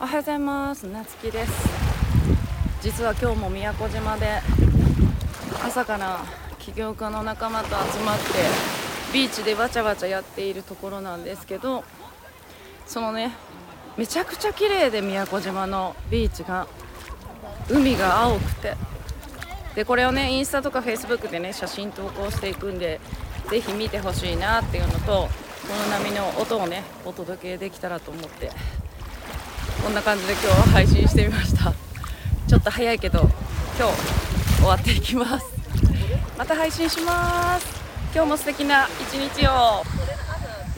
おはようございます。なつきです。実は今日も宮古島で朝から起業家の仲間と集まってビーチでわちゃわちゃやっているところなんですけどそのねめちゃくちゃ綺麗で宮古島のビーチが海が青くてでこれをねインスタとかフェイスブックでね写真投稿していくんでぜひ見てほしいなっていうのとこの波の音をねお届けできたらと思ってこんな感じで今日は配信してみました。ちょっと早いけど今日終わっていきます。また配信します。今日も素敵な一日を。